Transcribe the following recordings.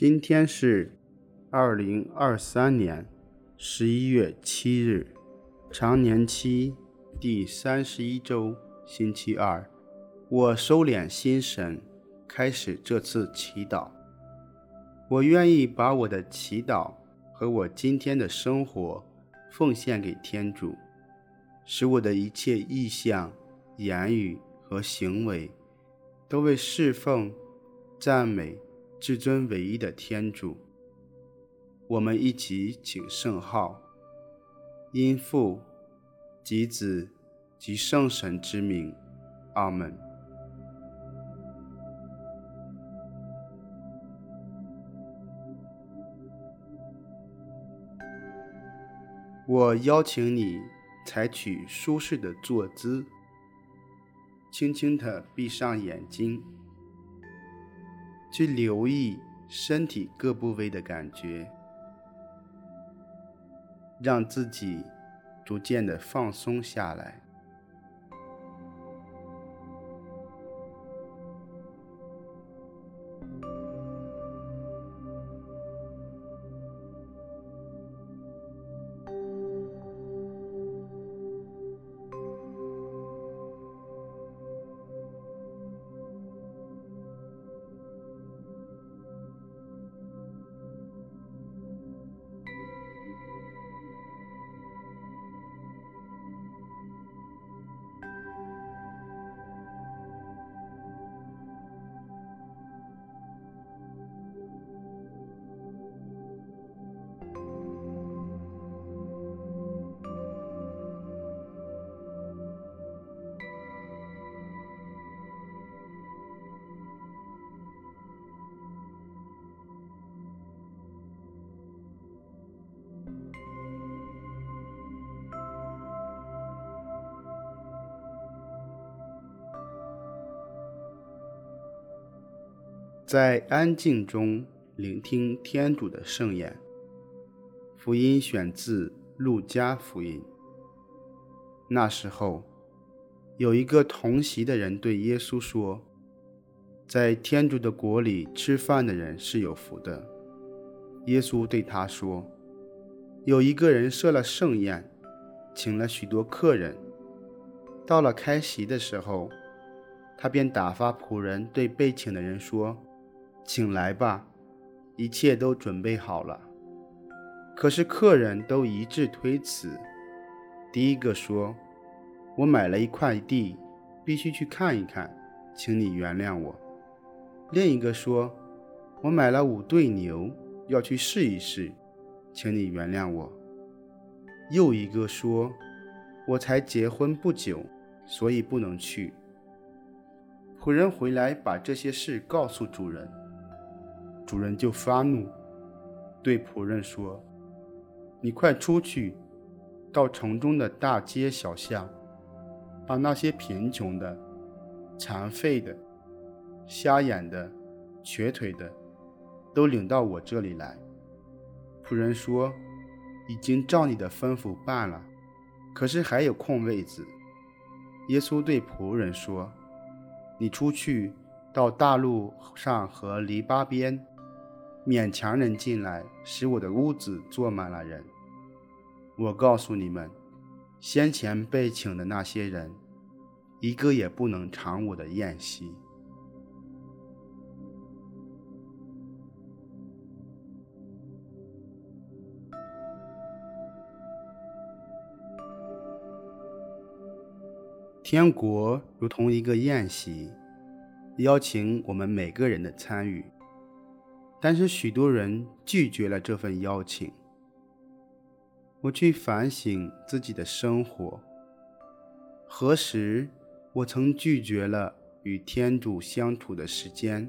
今天是二零二三年十一月七日，常年期第三十一周，星期二。我收敛心神，开始这次祈祷。我愿意把我的祈祷和我今天的生活奉献给天主，使我的一切意向、言语和行为都为侍奉、赞美。至尊唯一的天主，我们一起请圣号，因父及子及圣神之名，阿门。我邀请你采取舒适的坐姿，轻轻地闭上眼睛。去留意身体各部位的感觉，让自己逐渐的放松下来。在安静中聆听天主的圣言。福音选自路加福音。那时候，有一个同席的人对耶稣说：“在天主的国里吃饭的人是有福的。”耶稣对他说：“有一个人设了盛宴，请了许多客人。到了开席的时候，他便打发仆人对被请的人说。”请来吧，一切都准备好了。可是客人都一致推辞。第一个说：“我买了一块地，必须去看一看，请你原谅我。”另一个说：“我买了五对牛，要去试一试，请你原谅我。”又一个说：“我才结婚不久，所以不能去。”仆人回来把这些事告诉主人。主人就发怒，对仆人说：“你快出去，到城中的大街小巷，把那些贫穷的、残废的、瞎眼的、瘸腿的，都领到我这里来。”仆人说：“已经照你的吩咐办了，可是还有空位子。”耶稣对仆人说：“你出去，到大路上和篱笆边。”勉强人进来，使我的屋子坐满了人。我告诉你们，先前被请的那些人，一个也不能尝我的宴席。天国如同一个宴席，邀请我们每个人的参与。但是许多人拒绝了这份邀请。我去反省自己的生活，何时我曾拒绝了与天主相处的时间，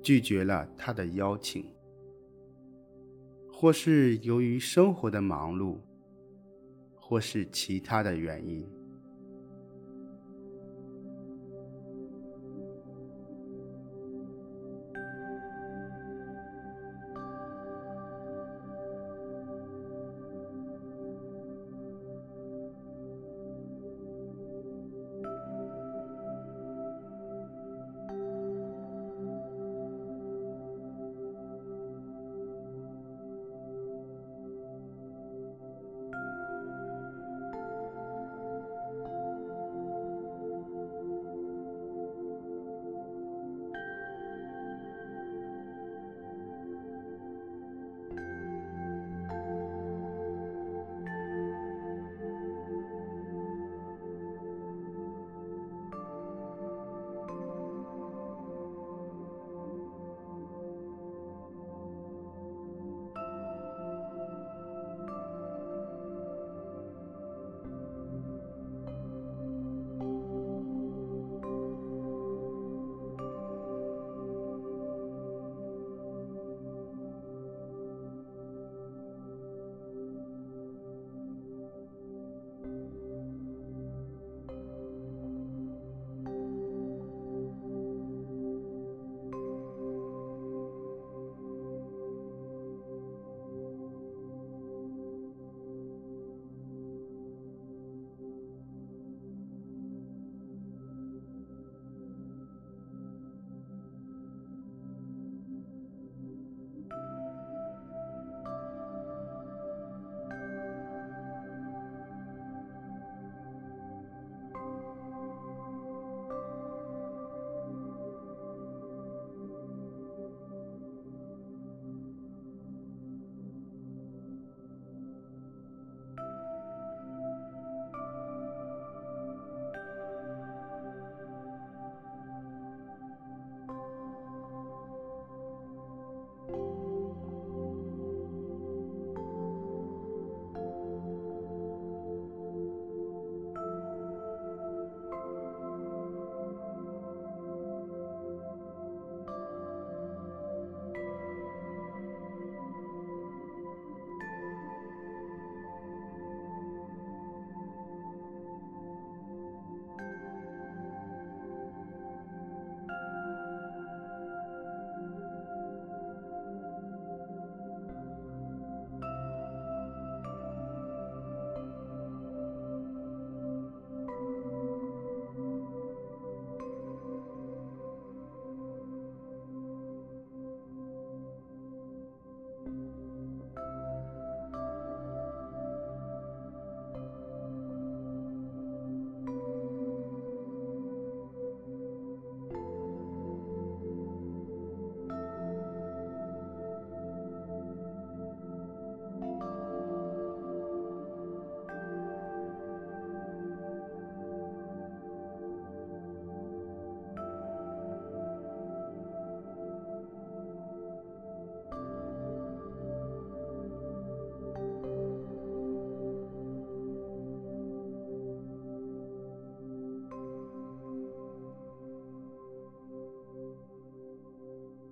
拒绝了他的邀请，或是由于生活的忙碌，或是其他的原因。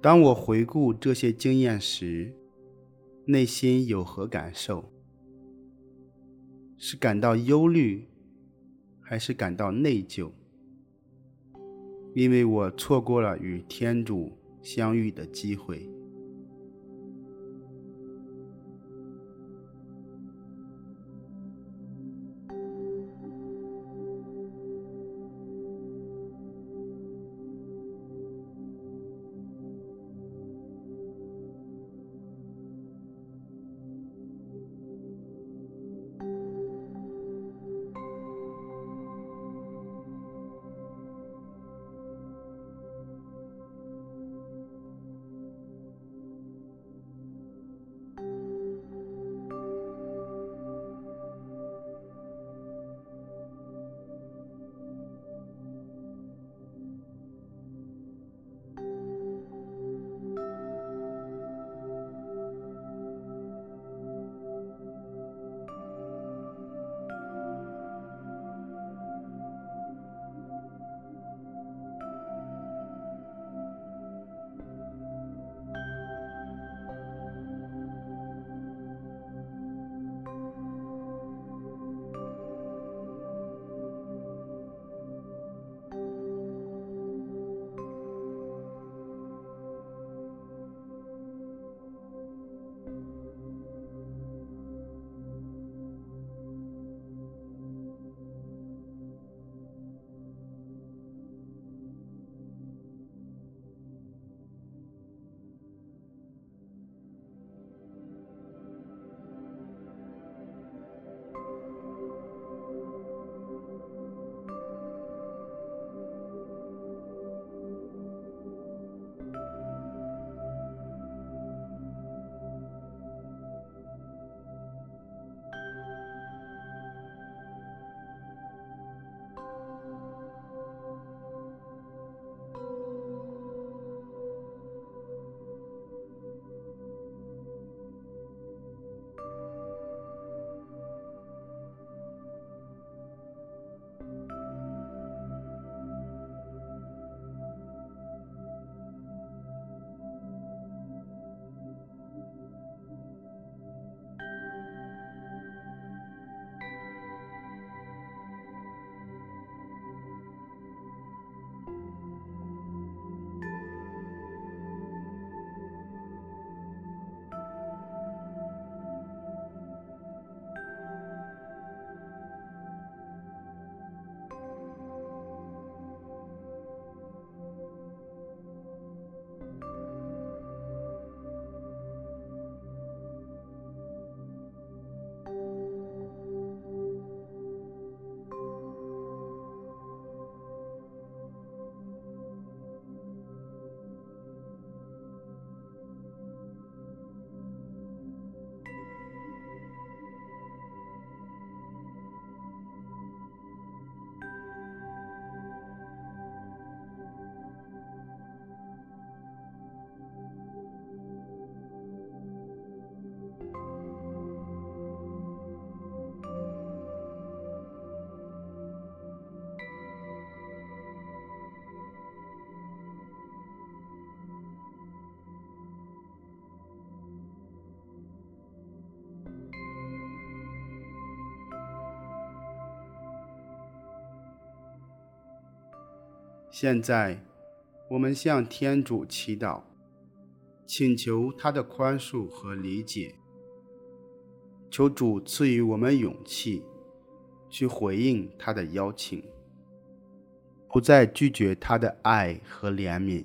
当我回顾这些经验时，内心有何感受？是感到忧虑，还是感到内疚？因为我错过了与天主相遇的机会。现在，我们向天主祈祷，请求他的宽恕和理解，求主赐予我们勇气，去回应他的邀请，不再拒绝他的爱和怜悯。